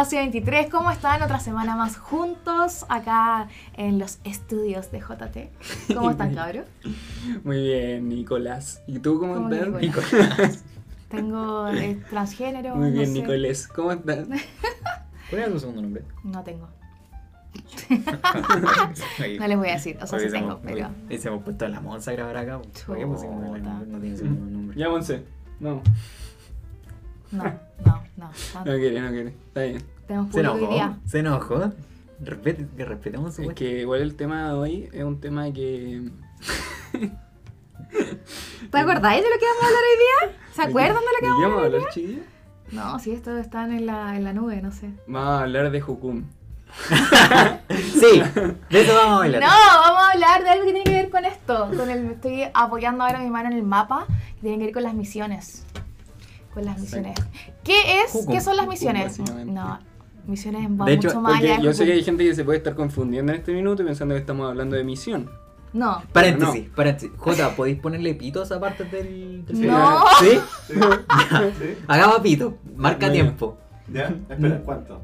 Espacio 23, ¿cómo están? Otra semana más juntos acá en los estudios de JT. ¿Cómo están, cabros? Muy bien, Nicolás. ¿Y tú cómo, ¿Cómo que estás? Nicolás? Tengo eh, transgénero. Muy no bien, sé. Nicolás. ¿Cómo estás? ¿Cuál era tu segundo nombre? No tengo. No les voy a decir, o sea, sí Porque tengo, pero. Y se hemos puesto a la Monza a grabar acá. ¿Por qué pusimos el- Chuta. No tiene segundo nombre. Ya, Monse. No, No, no, no. no quiere, no quiere. Está bien. Tenemos Se enojó. día. Se enojó. Respete, que respetemos su Es que igual el tema de hoy es un tema que. ¿Te acordáis de lo que vamos a hablar hoy día? ¿Se acuerdan de lo que ¿De qué vamos a vamos a hablar? hablar, chiquillos? No, sí, estos están en la, en la nube, no sé. Vamos a hablar de Jukum. Sí, de eso vamos a hablar. No, vamos a hablar de algo que tiene que ver con esto. Con el, estoy apoyando ahora mi mano en el mapa que tiene que ver con las misiones. Con las misiones. ¿Qué es? ¿Qué son las misiones? No, misiones va De hecho, mucho más allá yo sé que hay gente que se puede estar confundiendo en este minuto y pensando que estamos hablando de misión. No. Paréntesis, paréntesis. Jota, ¿podéis ponerle pitos aparte del, del Sí. No. ¿Sí? Sí, sí. Hagamos pito. Marca tiempo. ¿Ya? Espera, ¿cuánto?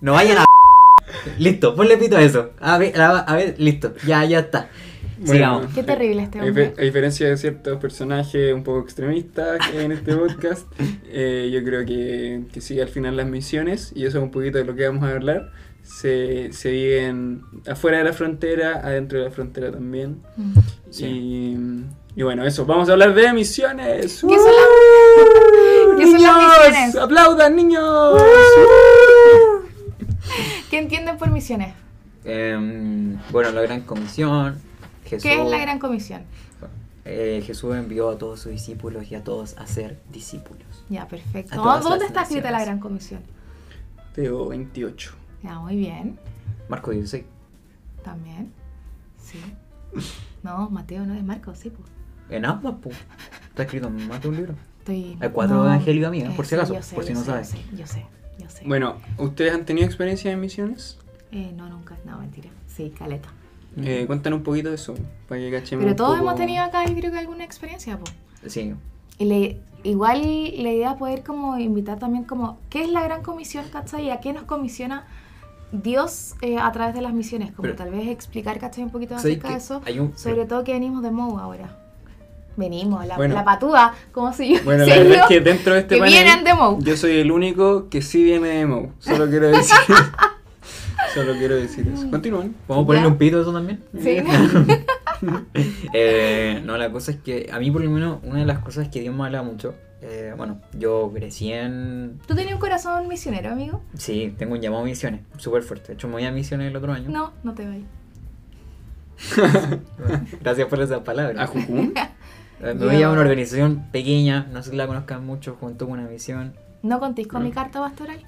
No vayan a. Listo, ponle pito a eso. A ver, a, a ver, listo. Ya, ya está. Bueno, Sigamos. Qué terrible este A, hombre. a diferencia de ciertos personajes un poco extremistas que hay en este podcast, eh, yo creo que, que sí, al final las misiones, y eso es un poquito de lo que vamos a hablar, se, se viven afuera de la frontera, adentro de la frontera también. Mm. Sí. Y, y bueno, eso, vamos a hablar de misiones. ¿Qué son las- ¡Uh! qué son las ¡Niños! misiones? ¡Aplaudan, niños! ¿Qué entienden por misiones? Em, bueno, la gran comisión. Jesús, ¿Qué es la gran comisión? eh, Jesús envió a todos sus discípulos y a todos a ser discípulos. Ya, perfecto. ¿Dónde está escrita la gran comisión? Teo 28. Ya, muy bien. Marco 16. También. Sí. No, Mateo no es Marcos, sí, pues. En ambas, pues. Está escrito en más de un libro. Estoy. Hay cuatro evangelios, amiga, por si sí, acaso, yo sé, por si yo no sé, sabes. Yo sé, yo sé, yo sé. Bueno, ¿ustedes han tenido experiencia en misiones? Eh, no, nunca. No, mentira. Sí, caleta. Eh, cuéntanos un poquito de eso, para que cachemos Pero un todos poco- hemos tenido acá, yo creo que alguna experiencia, pues. Sí. Y le- igual la idea es poder como invitar también como, ¿qué es la gran comisión, cachai? ¿Y a qué nos comisiona Dios eh, a través de las misiones? Como Pero- tal vez explicar, cachai, un poquito ¿Sabes acerca de eso. Un- Sobre todo que venimos de MOU ahora. Venimos, la, Bueno. la patúa, como si yo Bueno, la verdad es que dentro de este panel, vienen de Mou. yo soy el único que sí viene de Mou. Solo quiero decir. Solo quiero decir eso. Continúen. ¿Podemos ponerle Ya. un pito a eso también? Sí. Eh, no, la cosa es que a mí por lo menos una de las cosas que Dios me habla mucho, eh, bueno, yo crecí en... ¿Tú tenías un corazón misionero, amigo? Sí, tengo un llamado a misiones, súper fuerte. De hecho, me voy a misiones el otro año. No, no te vayas. Gracias por esa palabra. ¿A? Eh, Me Yo- voy a una organización pequeña, no sé si la conozcan mucho, junto con una misión. ¿No contéis con No. mi carta pastoral?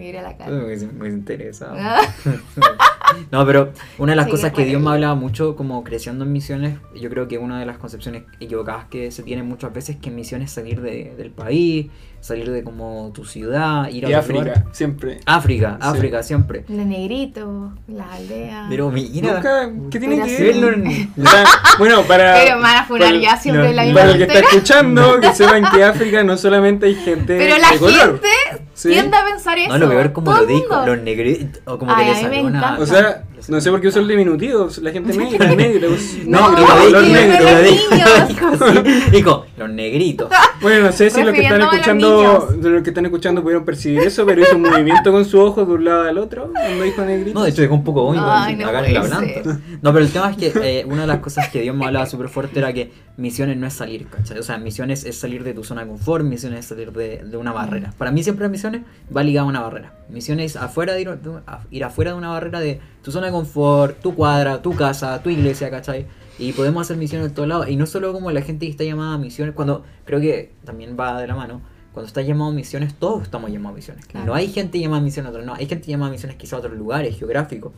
Mira la cara. Muy, muy interesado. Ah. No, pero una de las Sí, cosas que. Dios me hablaba mucho como creciendo en misiones, yo creo que una de las concepciones equivocadas que se tiene muchas veces que en misiones es salir de- del país, salir de como tu ciudad, ir a Y otro África, lugar. siempre. África, Sí. África siempre. Los negritos, las aldeas. Pero mira, Nunca, ¿Qué tiene que ver? bueno, para. Pero me van a funar para- ya siempre no, la misma Para el que está escuchando, que sepan que África no solamente hay gente Pero la de color. gente. Tiende a pensar eso. no lo peor como Todo lo el dijo, mundo. los negritos, o como Ay, que a le mí me salió una... encanta. O sea, no sé por qué usó el diminutivo. La gente negra, negra. pues, No, los niños. dijo los negritos. Bueno, no sé si los que están escuchando, los que están escuchando pudieron percibir eso, pero hizo un movimiento con su ojo de un lado al otro cuando dijo negrito. No, de hecho dejó un poco Ay, no acá en la puede planta. No, pero el tema es que eh, una de las cosas que Dios me hablaba súper fuerte era que misiones no es salir, ¿cachai? O sea, misiones es salir de tu zona de confort, misiones es salir de, de una barrera. Para mí siempre misiones va ligada a una barrera. Misiones afuera de ir, de- a- ir afuera de una barrera de tu zona de confort, tu cuadra, tu casa, tu iglesia, ¿cachai? Y podemos hacer misiones de todos lados. Y no solo como la gente que está llamada a misiones, cuando creo que también va de la mano. Cuando está llamado a misiones, todos estamos llamados a misiones. Claro. No hay gente llamada a misiones a otros, no. Hay gente llamada a misiones quizá a otros lugares geográficos.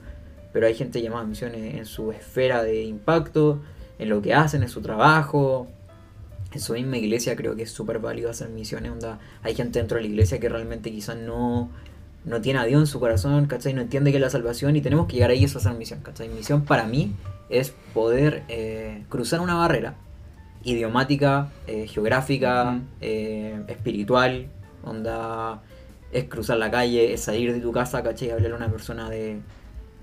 Pero hay gente llamada a misiones en su esfera de impacto, en lo que hacen, en su trabajo. En su misma iglesia creo que es súper válido hacer misiones. Onda, hay gente dentro de la iglesia que realmente quizás no, no tiene a Dios en su corazón, ¿cachai? No entiende que es la salvación y tenemos que llegar ahí y eso es hacer misión, ¿cachai? Misión para mí es poder eh, cruzar una barrera idiomática, eh, geográfica, eh, espiritual, onda es cruzar la calle, es salir de tu casa, ¿cachai? Y hablarle a una persona de,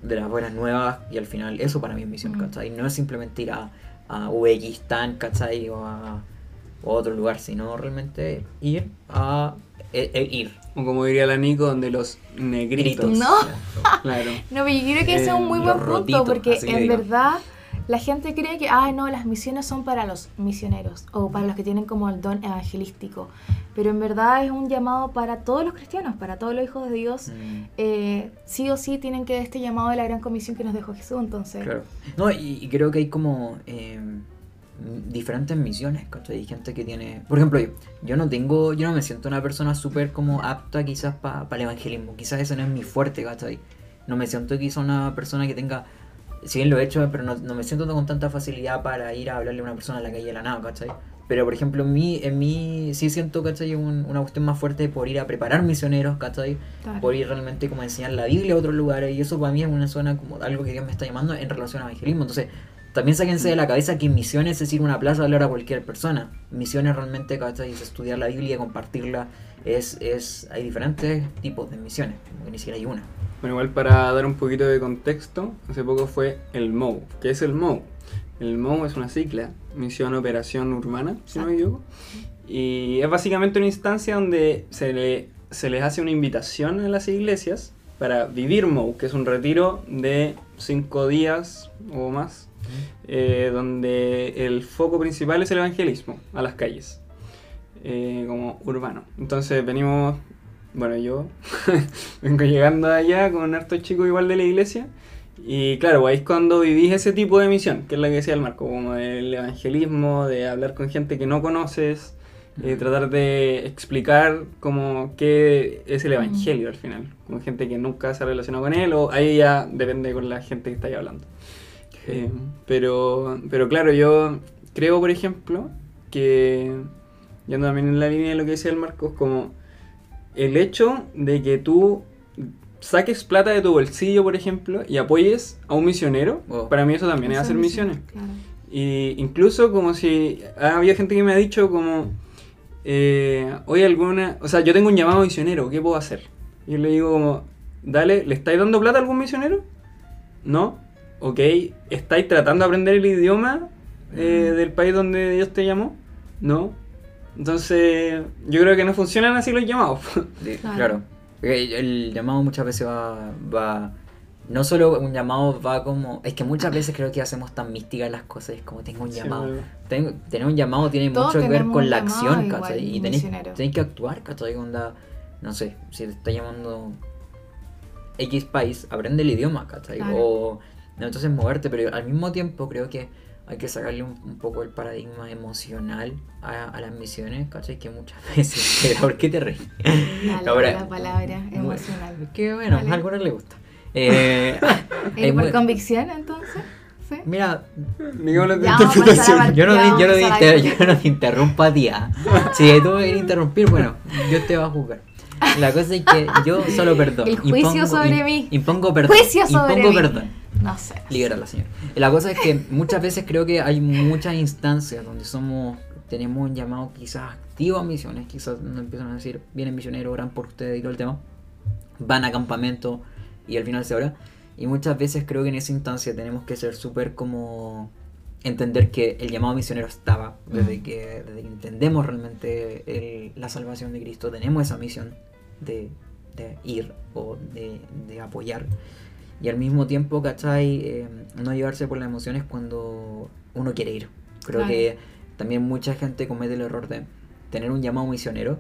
de las buenas nuevas y al final eso para mí es misión. ¿cachai? No es simplemente ir a, a Uzbekistán, ¿cachai? O a, o a otro lugar, sino realmente ir a e- e- ir. O como diría la Nico, donde los negritos. No. Claro. No, pero yo creo que ese es un muy Eh, buen punto rotitos, porque en verdad la gente cree que, ay, no, las misiones son para los misioneros o para los que tienen como el don evangelístico. Pero en verdad es un llamado para todos los cristianos, para todos los hijos de Dios. Mm. Eh, sí o sí tienen que este llamado de la gran comisión que nos dejó Jesús. Entonces, Claro. No, y, y creo que hay como eh, diferentes misiones, ¿cachai? Hay gente que tiene... Por ejemplo, yo, yo no tengo, yo no me siento una persona súper como apta quizás para el evangelismo. Quizás ese no es mi fuerte, ¿cachai? No me siento quizás una persona que tenga... Si bien lo he hecho, pero no, no me siento con tanta facilidad para ir a hablarle a una persona a la calle de la nada, ¿cachai? Pero por ejemplo, en mí, en mí sí siento, ¿cachai? Un- una cuestión más fuerte por ir a preparar misioneros, ¿cachai? claro. por ir realmente como a enseñar la Biblia a otros lugares y eso para mí es una zona como algo que Dios me está llamando en relación al evangelismo entonces también sáquense de la cabeza que misiones es ir a una plaza a hablar a cualquier persona misiones realmente ¿cachai? es estudiar la Biblia compartirla es, es hay diferentes tipos de misiones como que ni siquiera hay una Bueno, igual para dar un poquito de contexto, hace poco fue el MOU. ¿Qué es el MOU? El MOU es una sigla, Misión Operación Urbana, si no me equivoco. Y es básicamente una instancia donde se, le, se les hace una invitación a las iglesias para vivir MOU, que es un retiro de cinco días o más, eh, donde el foco principal es el evangelismo a las calles, eh, como urbano. Entonces venimos, bueno, yo vengo llegando allá con hartos chicos igual de la iglesia. Y claro, ahí es cuando vivís ese tipo de misión, que es la que decía el Marco, como el evangelismo, de hablar con gente que no conoces, eh, tratar de explicar como qué es el evangelio al final, con gente que nunca se ha relacionado con él, o ahí ya depende con la gente que estáis hablando. Eh, pero, pero claro, yo creo, por ejemplo, que, yendo también en la línea de lo que decía el Marcos, como el hecho de que tú saques plata de tu bolsillo, por ejemplo, y apoyes a un misionero, Oh. para mí eso también es hacer misiones. Claro. Y incluso como si ha habido gente que me ha dicho como, eh, oye, alguna, o sea, yo tengo un llamado misionero, ¿qué puedo hacer? Y yo le digo como, dale, ¿le estáis dando plata a algún misionero? No, ok, ¿estáis tratando de aprender el idioma eh, del país donde Dios te llamó? No. Entonces, yo creo que no funcionan así los llamados. Sí, Claro. claro. El, el llamado muchas veces va, va. No solo un llamado va como. Es que muchas veces creo que hacemos tan místicas las cosas. Es como tengo un Sí, llamado. Tengo- tener un llamado tiene Todos mucho que ver con la acción, igual, ¿cachai? Y tenéis que actuar, ¿cachai? Onda, no sé, si te está llamando X país, aprende el idioma, ¿cachai? Claro. O entonces moverte, pero al mismo tiempo creo que hay que sacarle un, un poco el paradigma emocional a, a las misiones, ¿cachai? Que muchas veces... ¿Por qué te? Dale, Ahora- la palabra emocional. Que bueno, Vale. a algunos les gusta. Eh, ¿Y es por muy- convicción entonces? ¿Sí? Mira, Ya, interpretación. yo no, yo no, inter- yo no te interrumpo a ti. ah. Si tú me quieres interrumpir, bueno, yo te voy a juzgar. La cosa es que yo solo perdono. El juicio sobre mí. Impongo perdón. Juicio sobre impongo mí. perdón. No sé. Libérala, señor. La cosa es que muchas veces creo que hay muchas instancias donde somos tenemos un llamado quizás activo a misiones, quizás nos empiezan a decir, vienen misioneros, oran por ustedes y todo el tema. Van a campamento y al final se ora. Y muchas veces creo que en esa instancia tenemos que ser súper como entender que el llamado misionero estaba desde Mm. que, desde que entendemos realmente el- la salvación de Cristo, tenemos esa misión de, de ir o de, de apoyar. Y al mismo tiempo, ¿cachai? Eh, no llevarse por las emociones cuando uno quiere ir. Creo Claro. que también mucha gente comete el error de tener un llamado misionero.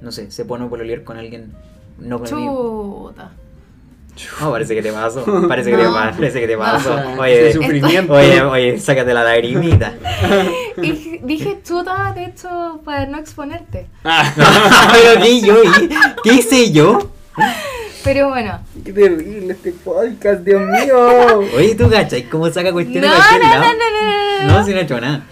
No sé, se pone a pololear con alguien no con. Chuta. Oh, parece que te pasó. Parece que te No. pasó. Parece que te No. Qué Oye, sufrimiento. oye, oye, sácate la lagrimita. Y dije chuta, de hecho, para no exponerte. Pero ¿qué yo? ¿Qué hice yo? Pero bueno. Qué terrible este podcast, Dios mío. Oye, tú cachai, ¿cómo saca cuestiones no, de cualquier no, lado? no, no, no, no. No, si no he hecho nada.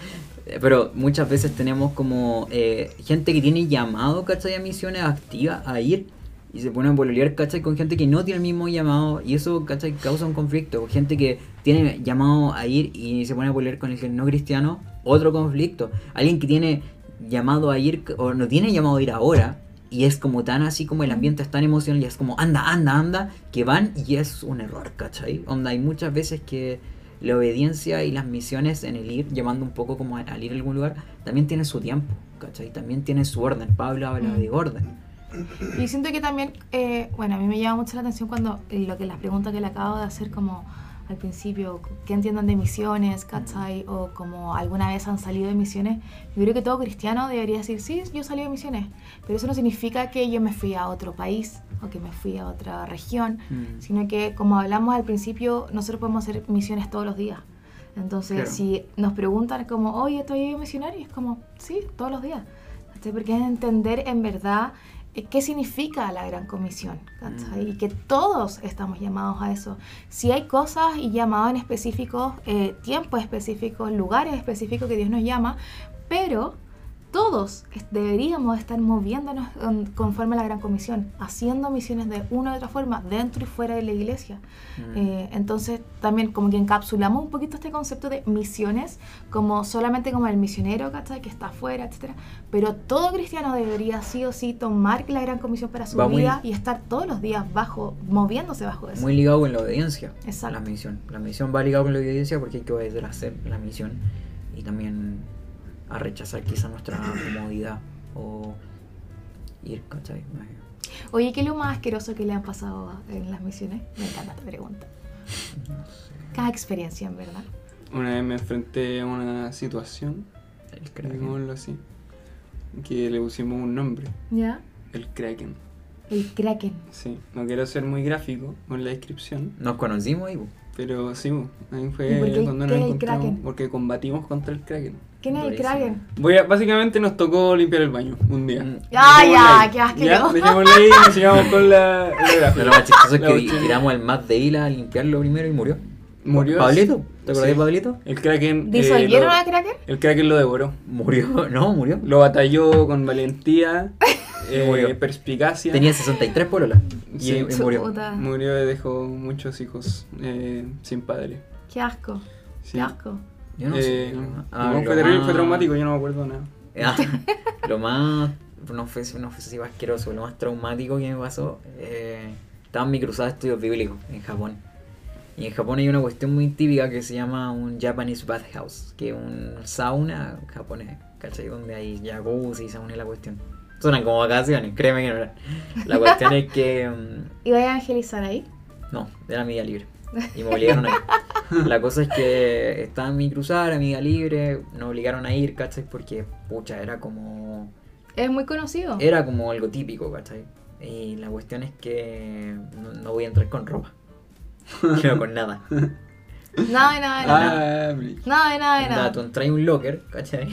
Pero muchas veces tenemos como eh, gente que tiene llamado, ¿cachai? A misiones activas a ir y se pone a pololear, ¿cachai? Con gente que no tiene el mismo llamado y eso, ¿cachai? Causa un conflicto. Gente que tiene llamado a ir y se pone a pololear con el que no cristiano, otro conflicto. Alguien que tiene llamado a ir o no tiene llamado a ir ahora y es como tan así como el ambiente es tan emocional y es como anda, anda, anda, que van y es un error, ¿cachai? Onda, hay muchas veces que la obediencia y las misiones en el ir, llamando un poco como al ir a algún lugar, también tiene su tiempo, ¿cachai? También tiene su orden. Pablo habla de orden. Y siento que también, eh, bueno, a mí me llama mucho la atención cuando eh, lo que las preguntas que le acabo de hacer como al principio, ¿qué entiendan de misiones, cachai? O como alguna vez han salido de misiones. Yo creo que todo cristiano debería decir, sí, yo salí de misiones, pero eso no significa que yo me fui a otro país o que me fui a otra región, Mm. sino que como hablamos al principio, nosotros podemos hacer misiones todos los días. Entonces, Claro. si nos preguntan como, oye, ¿estoy misionario? Es como, sí, todos los días. Porque es entender en verdad qué significa la gran comisión, ¿cachai? Y que todos estamos llamados a eso. Si hay cosas y llamados en específicos, eh, tiempos específicos, lugares específicos que Dios nos llama, pero todos deberíamos estar moviéndonos con- conforme a la gran comisión, haciendo misiones de una u otra forma, dentro y fuera de la iglesia. Mm. Eh, entonces también como que encapsulamos un poquito este concepto de misiones como solamente como el misionero, ¿cachai? Que está afuera, etcétera. Pero todo cristiano debería sí o sí tomar la gran comisión para su Va muy- vida y estar todos los días bajo, moviéndose bajo eso. Muy ligado con la obediencia. Exacto. La misión. La misión va ligado con la obediencia porque hay que obedecer la misión y también a rechazar quizá nuestra comodidad o ir, ¿cachai? Oye, ¿qué es lo más asqueroso que le han pasado en las misiones? Me encanta esta pregunta. Cada experiencia, en verdad. Una vez me enfrenté a una situación, El así, que le pusimos un nombre, ¿Ya? el Kraken. El Kraken. Sí, no quiero ser muy gráfico con la descripción, Nos conocimos y pero sí, ahí ¿Y fue cuando nos encontramos, porque combatimos contra el Kraken. ¿Quién es el. Kraken? Voy a, básicamente nos tocó limpiar el baño un día. Ah, ya, qué asqueroso. Dejémoslo ahí y nos sigamos con la, la Pero lo más chistoso es que tiramos al Matt de Hila a limpiarlo primero y murió. Murió. ¿Pablito? ¿Te acordás Sí. de Pablito? El Kraken. eh, ¿Disolvieron lo- a Kraken? El Kraken lo devoró. Murió. No, murió. Lo batalló con valentía, eh, Murió. perspicacia. Tenía 63 pololas. Y, Sí. y murió. Chuta. Murió y dejó muchos hijos eh, sin padre. Qué asco. Sí. Qué asco. Yo no Eh, sé. Ah, no, lo fue terrible, más- fue traumático, yo no me acuerdo nada. Ah, lo más. No fue, no fue así asqueroso, lo más traumático que me pasó. Eh, estaba en mi cruzada de estudios bíblicos en Japón. Y en Japón hay una cuestión muy típica que se llama un Japanese bathhouse, que es un sauna japonés, ¿cachai? Donde hay jacuzzi, sauna y la cuestión. Suenan como vacaciones, créeme que no eran. La cuestión es que. mm, ¿Y voy a evangelizar ahí? no, era mi día libre. Y me obligaron a ir. La cosa es que estaba en mi cruzada, era mi día libre, nos obligaron a ir, ¿cachai? Porque, pucha, era como. Es muy conocido. Era como algo típico, ¿cachai? Y la cuestión es que no, no voy a entrar con ropa. No, con nada. Nada de nada de nada. Ah, Nada de nada de Nada, nada. tú entras en un locker, ¿cachai?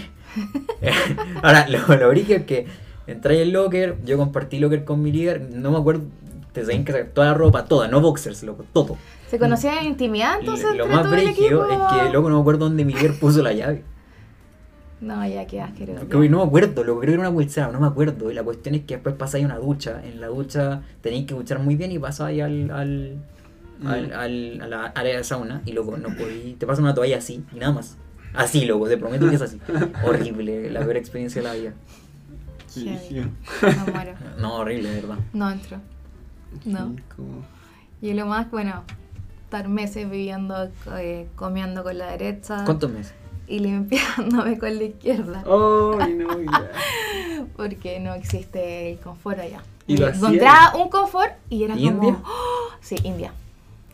Ahora, lo, lo es que entré en el locker, yo compartí locker con mi líder, no me acuerdo, te saben que toda la ropa, toda, no boxers, loco, todo. ¿Se conocían en intimidad entonces lo entre más todo el brígido equipo? es que, loco, no me acuerdo dónde mi líder puso la llave. No, ya, qué asqueroso. No me acuerdo, lo creo que era una pulsera, no me acuerdo. Y la cuestión es que después pasáis una ducha. En la ducha tenéis que duchar muy bien y pasáis al, al, al, Mm. al- a la área de sauna y luego no podéis. Te pasan una toalla así y nada más. Así, loco, te prometo que es así. Horrible, la peor experiencia de la vida. Me muero. No, horrible, de verdad. No entro. No. Sí, Y lo más, bueno, estar meses viviendo, eh, comiendo con la derecha ¿Cuántos meses? y limpiándome con la izquierda. Ay, no, ya. Porque no existe el confort allá. ¿Y lo hacía? Encontraba un confort y era ¿India? como... ¡oh! Sí, India.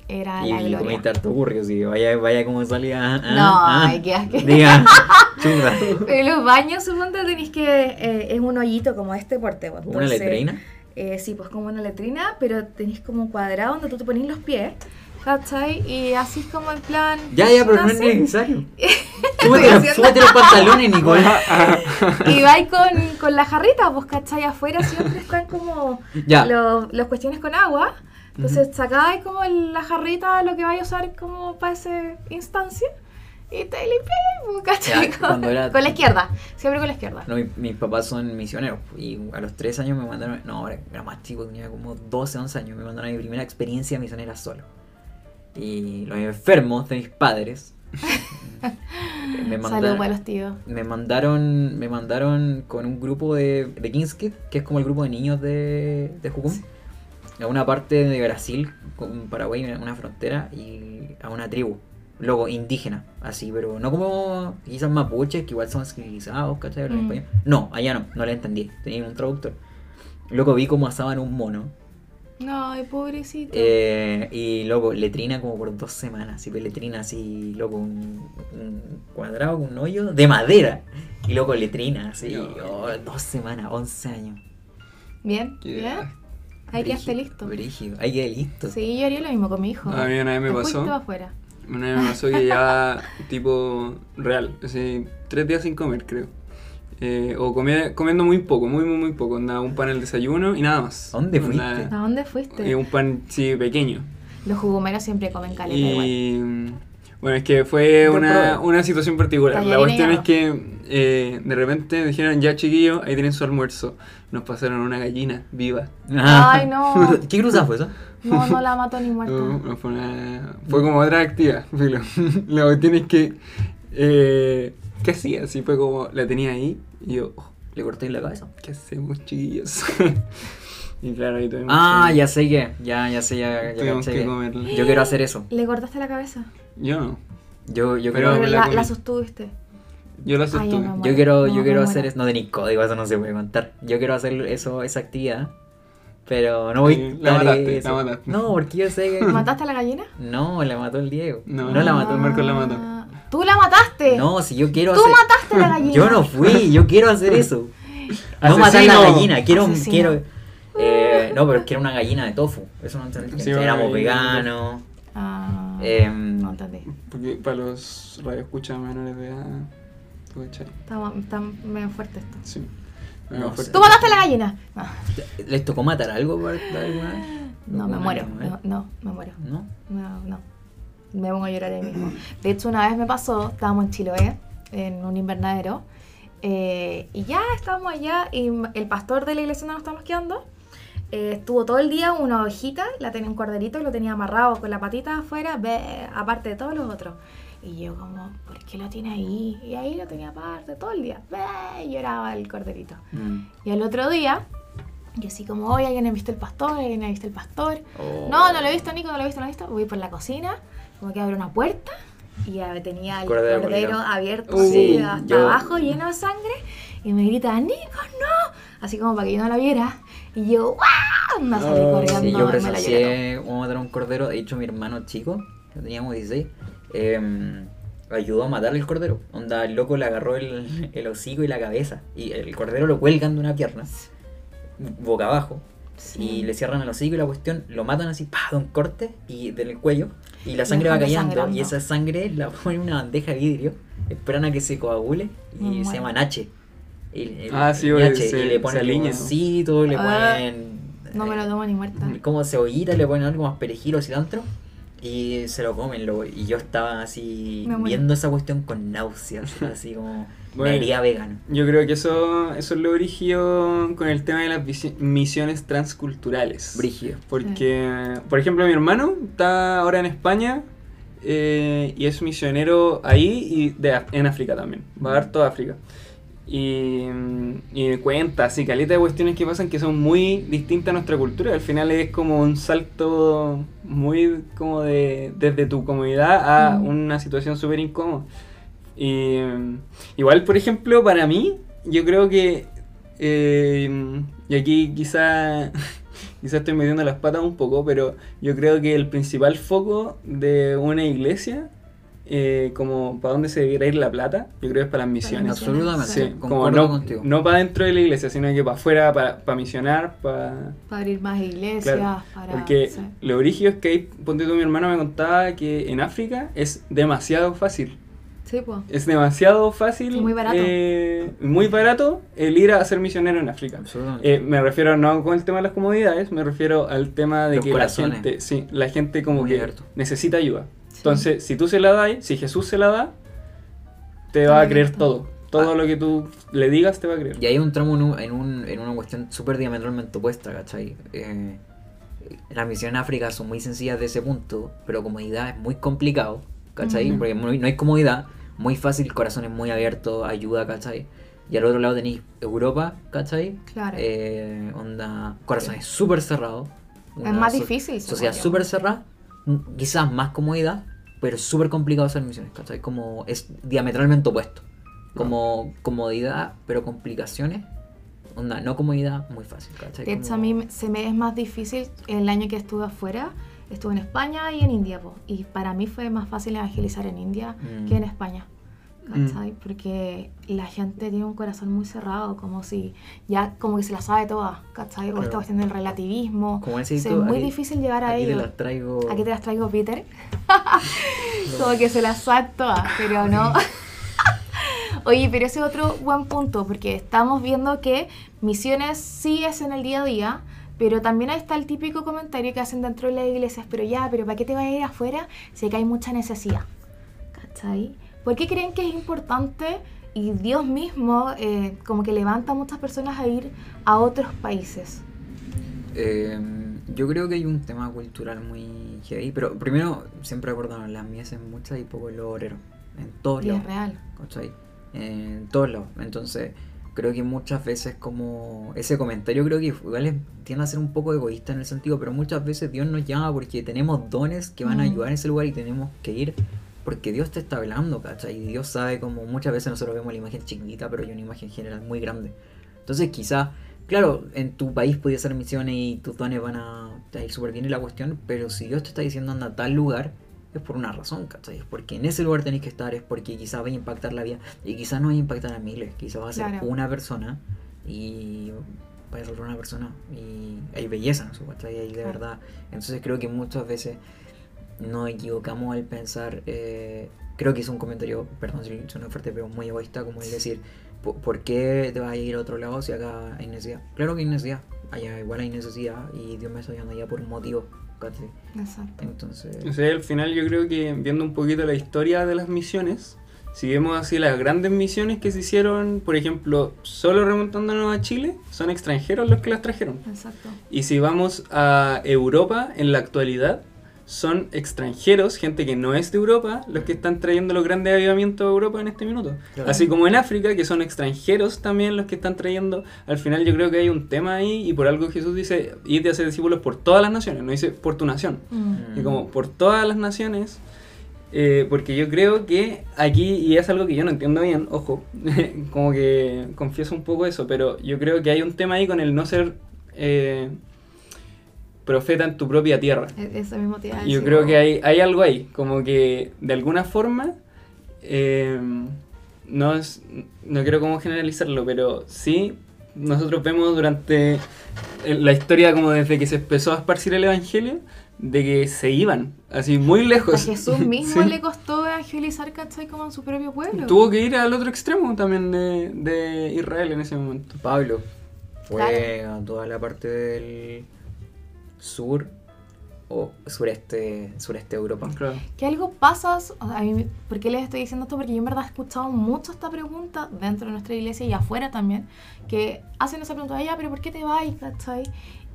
Era Y, la y gloria. comiste harto curry, sí. Vaya, vaya como salía. ah, No, ah. ay, qué asco. Diga, chuta. Pero los baños, suponte, tenéis que... eh, es un hoyito como este porte. pues. ¿Una letrina? Eh, sí, pues como una letrina, pero tenéis como un cuadrado donde tú te pones los pies, ¿cachai? Y así es como en plan... Ya, ya, pero no es necesario. Súbete, los- haciendo- súbete los pantalones, Nicole. Y vais con, con la jarrita, pues, ¿cachai? Afuera siempre están como Ya. los, los cuestiones con agua. Entonces sacáis como el- la jarrita, lo que vais a usar como para esa instancia. y te limpias, pues, ¿cachai? Ya, cuando era- Con la izquierda, siempre con la izquierda. No, mi- mis papás son misioneros y a los 3 años me mandaron, no, ahora era más chico, tenía como 12, 11 años, me mandaron a mi primera experiencia misionera solo. Y los enfermos de mis padres me mandaron, tíos. me mandaron, me mandaron con un grupo de, de Kings Kid, que es como el grupo de niños de, de Jucum, a una parte de Brasil, con Paraguay, una frontera, y a una tribu, luego indígena, así, pero no como quizás mapuches, que igual son civilizados, ¿cachai? Mm. No, allá no, no le entendí, tenía un traductor. Luego vi cómo asaban un mono. Ay, pobrecito. Eh, y luego letrina como por dos semanas, pues, letrina así, loco, un, un cuadrado, un hoyo de madera. Y luego letrina, así, No. oh, dos semanas, once años. Bien, Qué- bien. Ahí quedaste listo. Brígido, ahí quedé listo. Sí, yo haría lo mismo con mi hijo. A mí una vez me pasó. afuera. Una vez me pasó que ya, tipo, real, así, tres días sin comer, creo. Eh, o comía- comiendo muy poco, muy, muy, muy poco. Onda, un pan al desayuno y nada más. ¿A dónde fuiste? ¿A dónde fuiste? eh, un pan, sí, pequeño. Los jugomeros siempre comen caleta igual. Y bueno, es que fue una, una situación particular. La cuestión es que eh, de repente dijeron, ya chiquillos, ahí tienen su almuerzo. Nos pasaron una gallina viva. Ay, no. ¿Qué cruzada fue eso? No, no la mato ni muerta. No, no fue, una- fue como otra actividad. filo. La cuestión es que... Eh, ¿Qué hacía? Así fue como la tenía ahí y yo, oh, ¿Le corté la cabeza? ¿qué hacemos chiquillos? y claro, ahí tuvimos Ah, que- ya sé que, ya, ya sé, ya, ya Tuvimos que que- comerla. Yo quiero hacer eso. ¿Le cortaste la cabeza? Yo no. Yo, yo Pero la, la la, comí. sostuviste. Yo la Ah, no. yo quiero, No, yo quiero hacer eso. No tenéis código, eso no se puede contar. Yo quiero hacer eso, esa actividad. Pero no voy a la mataste, eso. la mataste. No, porque yo sé que. ¿Mataste a la gallina? No, la mató el Diego. No. No, la mató. el Marcos la mató. ¿Tú la mataste? No, si yo quiero Tú hacer. mataste a la gallina. Yo no fui, yo quiero hacer eso. No matar la gallina, quiero. Asesino. quiero eh, no, pero quiero una gallina de tofu. Eso no entendí. Sí, Éramos veganos. Ah, Em, no entendí. Porque para los radioescuchas menores de edad. Está, está medio fuerte esto. Sí. No. ¿Tú mataste a la gallina? ¿Les tocó matar algo alguna vez? no, me ¿Algún muero. animal? No, no, me muero. ¿No? No, no. Me pongo a llorar ahí mismo. De hecho, una vez me pasó, estábamos en Chiloé, en un invernadero, eh, y ya estábamos allá, y el pastor de la iglesia donde nos estamos quedando, eh, estuvo todo el día una ovejita, la tenía un corderito y lo tenía amarrado con la patita afuera, ve, aparte de todos los otros. Y yo como, ¿por qué lo tiene ahí? Y ahí lo tenía aparte todo el día, y lloraba el corderito. Mm. Y al otro día, y así como, oye, ¿alguien ha visto el pastor? ¿Alguien ha visto el pastor? Oh. No, no lo he visto, Nico, no lo he visto, no lo he visto. Voy por la cocina, como que abro una puerta y tenía el Cordero cordero, abierto Uh, así, hasta yo- abajo, lleno de sangre. Y me grita, Nico, no. Así como para que yo no la viera. Y yo, ¡guau! Me salí Oh, corriendo Sí, yo presencié cómo matar a un cordero. De hecho, mi hermano chico, que teníamos 16, eh, ayudó a matar al cordero. Onda, el loco le agarró el, el hocico y la cabeza. Y el cordero lo cuelgan de una pierna, boca abajo. Sí. Y le cierran el hocico y la cuestión, lo matan así, pa, de un corte y del cuello. Y la sangre va cayendo. sangrando. Y esa sangre la ponen en una bandeja de vidrio. Esperan a que se coagule. Y se muero. llama Nache. Y, el- Ah, sí, el oye, Nache, se- y le ponen limoncito, le Ah, ponen. No me lo tomo ni muerta. Como cebollita, le ponen algo más perejil o cilantro. Y se lo comen. Lo, y yo estaba así viendo esa cuestión con náuseas. así como. Bueno. Vegano. Yo creo que eso, eso es lo brígido con el tema de las misiones transculturales. Brígido. Porque, por ejemplo, mi hermano está ahora en España eh, y es misionero ahí y de, en África también. Va a dar toda África. Y, y me cuenta así, caleta de cuestiones que pasan que son muy distintas a nuestra cultura. Al final es como un salto muy como de desde tu comodidad a Mm. una situación súper incómoda. Y mm, igual, por ejemplo, para mí, yo creo que, eh, y aquí quizá, quizá estoy metiendo las patas un poco, pero yo creo que el principal foco de una iglesia, eh, como para dónde se debiera ir la plata, yo creo que es para las misiones. Absolutamente. Sí, como no, contigo. no para dentro de la iglesia, sino que para afuera, para, para misionar, para... Para abrir más iglesias, Claro, para... Porque sí. lo origen es que ahí, ponte tú, mi hermano me contaba que en África es demasiado fácil. Sí, pues. Es demasiado fácil. Muy barato. eh, muy barato el ir a ser misionero en África. Absolutamente. Eh, me refiero no con el tema de las comodidades, me refiero al tema de Los que corazones. la gente, sí, la gente como Muy que abierto. necesita ayuda. Entonces, si tú se la das, si Jesús se la da, te va a creer todo. Todo Ah. lo que tú le digas te va a creer. Y ahí entramos en, un- en, un- en una cuestión súper diametralmente opuesta, ¿cachai? Eh, las misiones en África son muy sencillas de ese punto, pero comodidad es muy complicado, ¿cachai? Porque muy- no hay comodidad, muy fácil, corazones muy abiertos, ayuda, ¿cachai? Y al otro lado tenéis Europa, ¿cachai? Claro. Eh, onda, corazones súper cerrados. es más so- difícil. Sociedad súper cerrada, m- quizás más comodidad, pero súper complicado hacer misiones, ¿cachai? Como es diametralmente opuesto. Como comodidad, pero complicaciones. Onda, no comodidad, muy fácil, ¿cachai? De hecho, Como- a mí se me es más difícil el año que estuve afuera. Estuve en España y en India, po, y para mí fue más fácil evangelizar en India Mm. que en España. ¿cachai? Porque la gente tiene un corazón muy cerrado, como si ya como que se la sabe toda, ¿cachai? O Claro. esta cuestión del relativismo. Como decís es muy aquí- difícil llegar a Aquí te las traigo. Aquí te las traigo, Peter. como que se las sabe todas, pero no. Oye, pero ese es otro buen punto, porque estamos viendo que misiones sí es en el día a día, pero también ahí está el típico comentario que hacen dentro de las iglesias, pero ya, pero ¿para qué te vas a ir afuera si acá hay mucha necesidad? ¿Cachai? ¿Por qué creen que es importante y Dios mismo eh, como que levanta a muchas personas a ir a otros países? Eh, yo creo que hay un tema cultural muy heavy, pero primero, siempre recordaron, las mías en muchas y poco los obreros. En todos Y lados. es real. ¿cachai? En todos lados. Entonces, creo que muchas veces como ese comentario creo que igual es- tiende a ser un poco egoísta en el sentido, pero muchas veces Dios nos llama porque tenemos dones que van a Mm. ayudar en ese lugar y tenemos que ir porque Dios te está hablando, ¿cachai? Y Dios sabe como muchas veces nosotros vemos la imagen chiquitita, pero hay una imagen general muy grande. Entonces quizá, claro, en tu país podías hacer misiones y tus dones van a ir súper bien en la cuestión, pero si Dios te está diciendo anda a tal lugar, es por una razón, ¿cachai? Es porque en ese lugar tenéis que estar, es porque quizás va a impactar la vida, y quizás no va a impactar a miles, quizás va a ser Claro. una persona, y va a ser una persona, y hay belleza en eso, ¿cachai? Hay de Claro. verdad. Entonces creo que muchas veces nos equivocamos al pensar, eh, creo que es un comentario, perdón si suena fuerte, pero muy egoísta, como el decir, "¿Por- ¿por qué te vas a ir a otro lado si acá hay necesidad? Claro que hay necesidad, allá igual hay necesidad, y Dios me está llevando allá por un motivo, ¿cachai? Exacto. Entonces... O sea, al final yo creo que viendo un poquito la historia de las misiones, si vemos así las grandes misiones que se hicieron, por ejemplo, solo remontándonos a Chile, son extranjeros los que las trajeron. Exacto. Y si vamos a Europa en la actualidad, son extranjeros, gente que no es de Europa, los que están trayendo los grandes avivamientos a Europa en este minuto. Claro. Así como en África, que son extranjeros también los que están trayendo. Al final yo creo que hay un tema ahí y por algo Jesús dice, irte a hacer discípulos por todas las naciones, no dice por tu nación. Mm. Y como por todas las naciones, eh, porque yo creo que aquí, y es algo que yo no entiendo bien, ojo, como que confieso un poco eso, pero yo creo que hay un tema ahí con el no ser eh, profeta en tu propia tierra. E- Eso mismo te iba a Y yo creo que hay, hay algo ahí, como que de alguna forma, eh, no, es, no quiero como generalizarlo, pero sí, nosotros vemos durante el- la historia como desde que se empezó a esparcir el Evangelio, de que se iban, así muy A lejos. Jesús mismo Sí. le costó evangelizar, ¿cachai? Como en su propio pueblo. Tuvo que ir al otro extremo también de, de Israel en ese momento. Pablo fue a toda la parte del sur o sureste, sureste de Europa. Claro. que algo pasa, o sea, a mí, ¿por qué les estoy diciendo esto? Porque yo en verdad he escuchado mucho esta pregunta dentro de nuestra iglesia y afuera también, que hacen esa pregunta, ya, pero ¿por qué te vas? ¿cachai?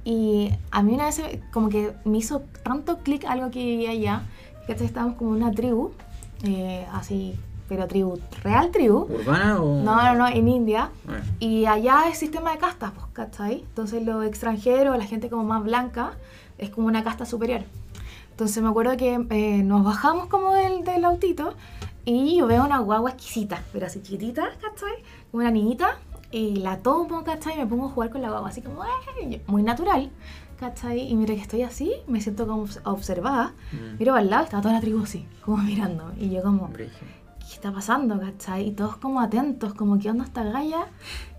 Y a mí una vez como que me hizo tanto clic algo que vivía allá, que estábamos como una tribu, eh, así, pero tribu, real tribu, ¿Urbana o...? no, no, no, en India, Ah, y allá es sistema de castas, pues, ¿cachai? Entonces los extranjeros, la gente como más blanca, es como una casta superior. Entonces me acuerdo que eh, nos bajamos como del, del autito y yo veo una guagua exquisita, pero así chiquitita, ¿cachai? Como una niñita, y la tomo, ¿cachai? Y me pongo a jugar con la guagua, así como, "Ay", muy natural, ¿cachai? Y mira que estoy así, me siento como obs- observada, mm, miro para el lado y está toda la tribu así, como mirando, y yo como. ¿Qué está pasando, cachai? Y todos como atentos, como, ¿qué onda esta galla?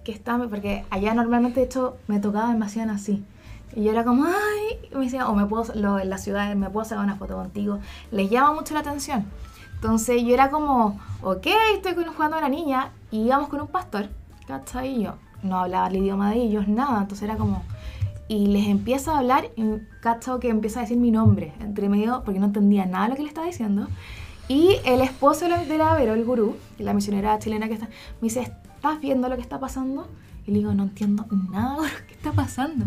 Que está, porque allá normalmente, de hecho, me tocaba hacían así. Y yo era como, ay, y me decían, o me puedo, lo, en la ciudad, me puedo sacar una foto contigo. Les llama mucho la atención. Entonces yo era como, ok, estoy jugando a la niña, y íbamos con un pastor, ¿cachai? Y yo no hablaba el idioma de ellos, nada. Entonces era como, y les empieza a hablar, y que empieza a decir mi nombre entre medio, porque no entendía nada de lo que le estaba diciendo. Y el esposo de la- Vero, el gurú, la misionera chilena que está, me dice, ¿estás viendo lo que está pasando? Y le digo, no entiendo nada de lo que está pasando.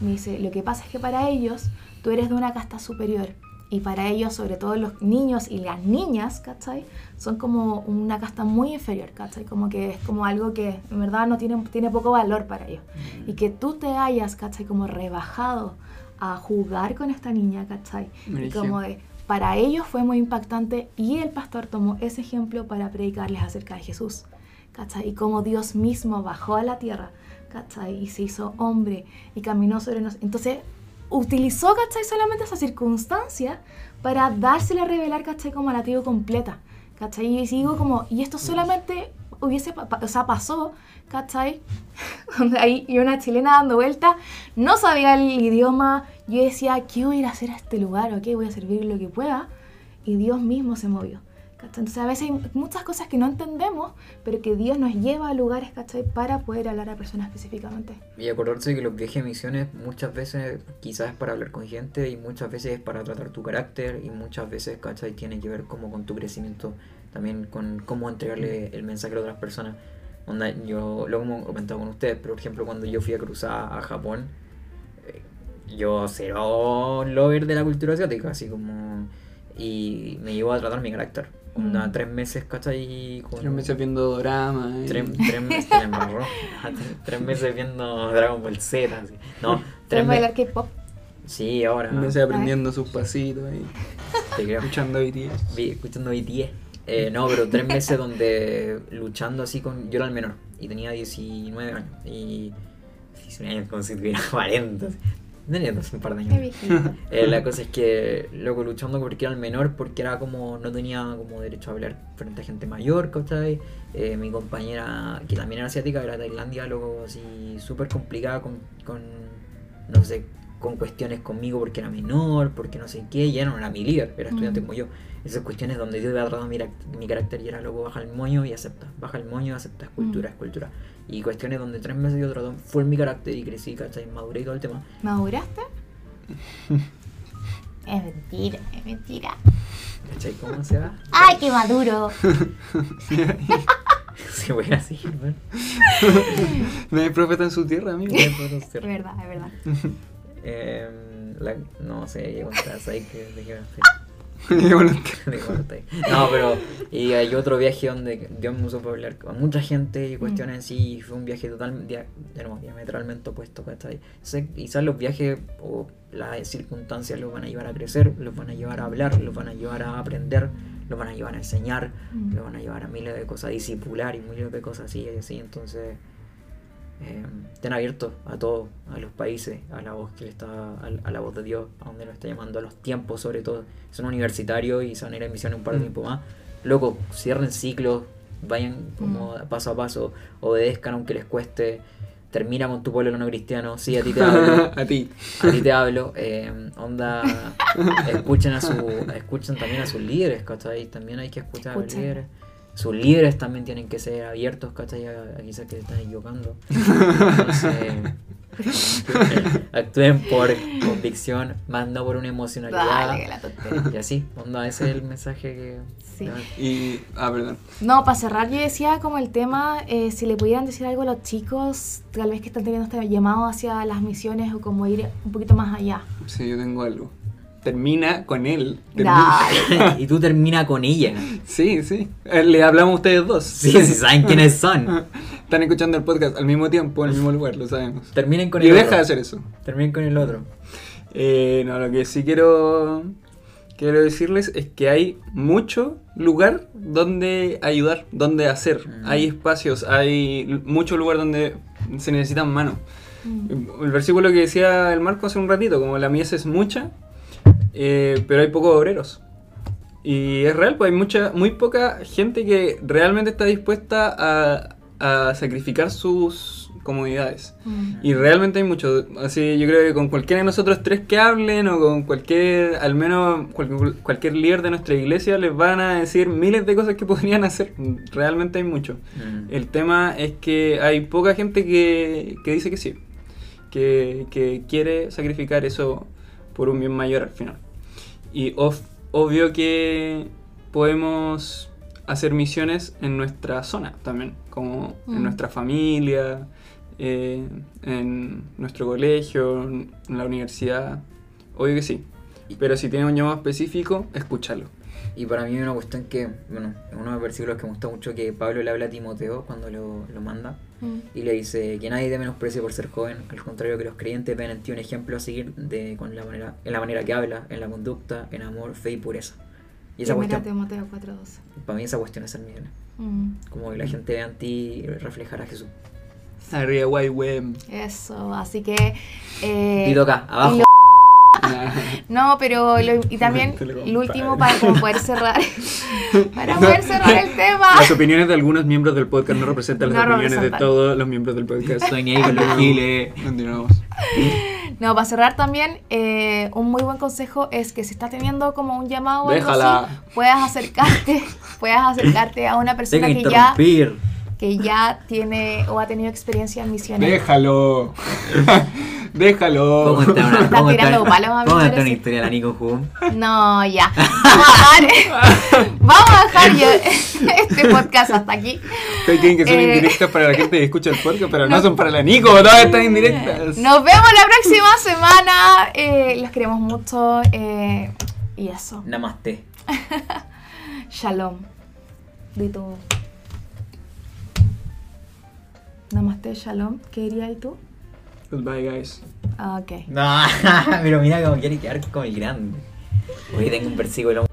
Y me dice, lo que pasa es que para ellos tú eres de una casta superior. Y para ellos, sobre todo los niños y las niñas, ¿cachai? Son como una casta muy inferior, ¿cachai? Como que es como algo que en verdad no tiene, tiene poco valor para ellos. Y que tú te hayas, ¿cachai? Como rebajado a jugar con esta niña, ¿cachai? Y como de, para ellos fue muy impactante y el pastor tomó ese ejemplo para predicarles acerca de Jesús, ¿cachai? Y cómo Dios mismo bajó a la tierra, ¿cachai? Y se hizo hombre y caminó sobre nosotros. Entonces, utilizó, ¿cachai? Solamente esa circunstancia para dársela a revelar, ¿cachai? Como a la tribu completa, ¿cachai? Y digo como, y esto solamente hubiese, o sea, pasó, ¿cachai? Donde ahí y una chilena dando vuelta, no sabía el idioma, yo decía, ¿qué voy a ir a hacer a este lugar? ¿O qué voy a servir lo que pueda? Y Dios mismo se movió. ¿cachai? Entonces a veces hay muchas cosas que no entendemos, pero que Dios nos lleva a lugares, ¿cachai? Para poder hablar a personas específicamente. Y acordarse que los viajes misiones muchas veces quizás es para hablar con gente y muchas veces es para tratar tu carácter y muchas veces, ¿cachai? Tiene que ver como con tu crecimiento, también con cómo entregarle el mensaje a otras personas. Onda, yo lo hemos comentado con ustedes, pero por ejemplo cuando yo fui a cruzar a Japón, eh, yo cero lover de la cultura asiática, así como... Y me llevó a tratar mi carácter. Onda, Mm. tres meses, ¿cachai? Con, Tres meses viendo drama. y- Tres, tres meses. Tres- tres meses viendo Dragon Ball Z. así. No, tres ¿Puedes meses. bailar K-pop? Sí, ahora. meses aprendiendo sus pasitos y Te creo. escuchando BTS. Vi- escuchando BTS. Eh, no, pero tres meses donde luchando así con. Yo era el menor y tenía 19 años. Y. 19 años como si tuviera 40. así. Tenía un par de años. Eh, la cosa es que, loco, luchando porque era el menor, porque era como, no tenía como derecho a hablar frente a gente mayor, ¿cachai? Eh, mi compañera, que también era asiática, era de Tailandia, loco, así, súper complicada con, con, no sé, con cuestiones conmigo porque era menor, porque no sé qué, y ella no era mi líder, era estudiante Mm. como yo. Esas cuestiones donde Dios había tratado mi, mi carácter y era loco, baja el moño y acepta, baja el moño y acepta, es cultura, Mm. es cultura. Y cuestiones donde tres meses yo trató, fue mi carácter y crecí, ¿cachai? Maduré y todo el tema. ¿Maduraste? es mentira, es mentira. ¿Cachai? ¿Cómo se va? ¡Ay, qué maduro! Se fue así, ¿no? No hay profeta en su tierra, amigo. Es verdad, es verdad. Eh, la- no sé, qué contar, ¿sabes qué? ¿De qué Qué bueno. de qué contar? No, pero y hay otro viaje donde Dios me usó para hablar con mucha gente y cuestiones así, y fue un viaje de nuevo, diametralmente opuesto, Quizás los viajes o las circunstancias los van a llevar a crecer, los van a llevar a hablar, los van a llevar a aprender, los van a llevar a enseñar, Mm. los van a llevar a miles de cosas, a discipular y miles de cosas así, y así, entonces eh, estén abiertos a todo, a los países, a la voz que le está, a, a la voz de Dios, a donde nos está llamando, a los tiempos sobre todo. Son universitarios y se van a ir a misión un par de Mm. tiempo más. Loco, cierren ciclos, vayan como Mm. paso a paso, obedezcan aunque les cueste. Termina con tu pueblo no cristiano, sí, a ti te hablo. a ti. A ti te hablo, eh, onda, escuchen a su, escuchen también a sus líderes, ¿cachai? También hay que escuchar a los líderes. Sus líderes también tienen que ser abiertos, ¿cachai? A, a quizás que se están equivocando. Entonces, actúen por convicción, más no por una emocionalidad. Y así, onda, ese es el mensaje que... Sí. Y. Ah, perdón. No, para cerrar, yo decía como el tema, eh, si le pudieran decir algo a los chicos, tal vez que están teniendo este llamado hacia las misiones o como ir un poquito más allá. Sí, yo tengo algo. Termina con él. Termina- y tú termina con ella. Sí, sí. Eh, Le hablamos a ustedes dos. Sí, sí, saben quiénes son. Están escuchando el podcast al mismo tiempo, en el mismo lugar, lo sabemos. Terminen con Y el deja otro. de hacer eso. Terminen con el otro. Eh, no, lo que sí quiero, quiero decirles es que hay mucho lugar donde ayudar, donde hacer. Mm. Hay espacios, hay mucho lugar donde se necesitan manos. Mm. El versículo que decía el Marco hace un ratito, como la mies es mucha, eh, pero hay pocos obreros. Y es real, pues hay mucha, muy poca gente que realmente está dispuesta a, a sacrificar sus comodidades. Mm. Y realmente hay mucho. Así, yo creo que con cualquiera de nosotros tres que hablen, o con cualquier, al menos cual- cualquier líder de nuestra iglesia, les van a decir miles de cosas que podrían hacer. Realmente hay mucho. Mm. El tema es que hay poca gente que, que dice que sí, que, que quiere sacrificar eso por un bien mayor al final. Y of- obvio que podemos hacer misiones en nuestra zona también, como en Mm. nuestra familia, eh, en nuestro colegio, en la universidad. Obvio que sí. Pero si tiene un llamado específico, escúchalo. Y para mí hay una cuestión que, bueno, es uno de los versículos que me gusta mucho que Pablo le habla a Timoteo cuando lo, lo manda. Mm. Y le dice que nadie te menosprecie por ser joven, al contrario que los creyentes ven en ti un ejemplo a seguir de, con la manera, en la manera que habla, en la conducta, en amor, fe y pureza. Y esa Primera cuestión, Timoteo 4.12. para mí esa cuestión es ser misiones. Mm. Como que la gente vea en ti reflejar a Jesús. Eso, así que... eh, Tito acá, abajo. No, pero lo- y también lo último para poder cerrar, para poder cerrar el tema. Las opiniones de algunos miembros del podcast no representan las No opiniones de todos los miembros del podcast. Ahí con los giles. Continuamos. No, para cerrar también, eh, un muy buen consejo es que si estás teniendo como un llamado o algo así, puedas acercarte, puedas acercarte a una persona que que ya, que ya tiene o ha tenido experiencia en misiones. Déjalo. Déjalo. ¿Puedo contar una, Estás tirando palos a mí, puedo contar parece. una historia de la Nico Hum? No, ya. Vamos a dejar, vamos a dejar este podcast hasta aquí. Ustedes creen que son Eh. indirectas para la gente que escucha el podcast, pero no son para la Nico, todas están indirectas. Nos vemos la próxima semana. Eh, los queremos mucho. eh, y eso. Namaste. Shalom. Di tu. Namaste, shalom. ¿Qué dirías tú? Goodbye, guys. Ah, ok. No, pero mira cómo quiere quedar como el grande. Hoy tengo un versículo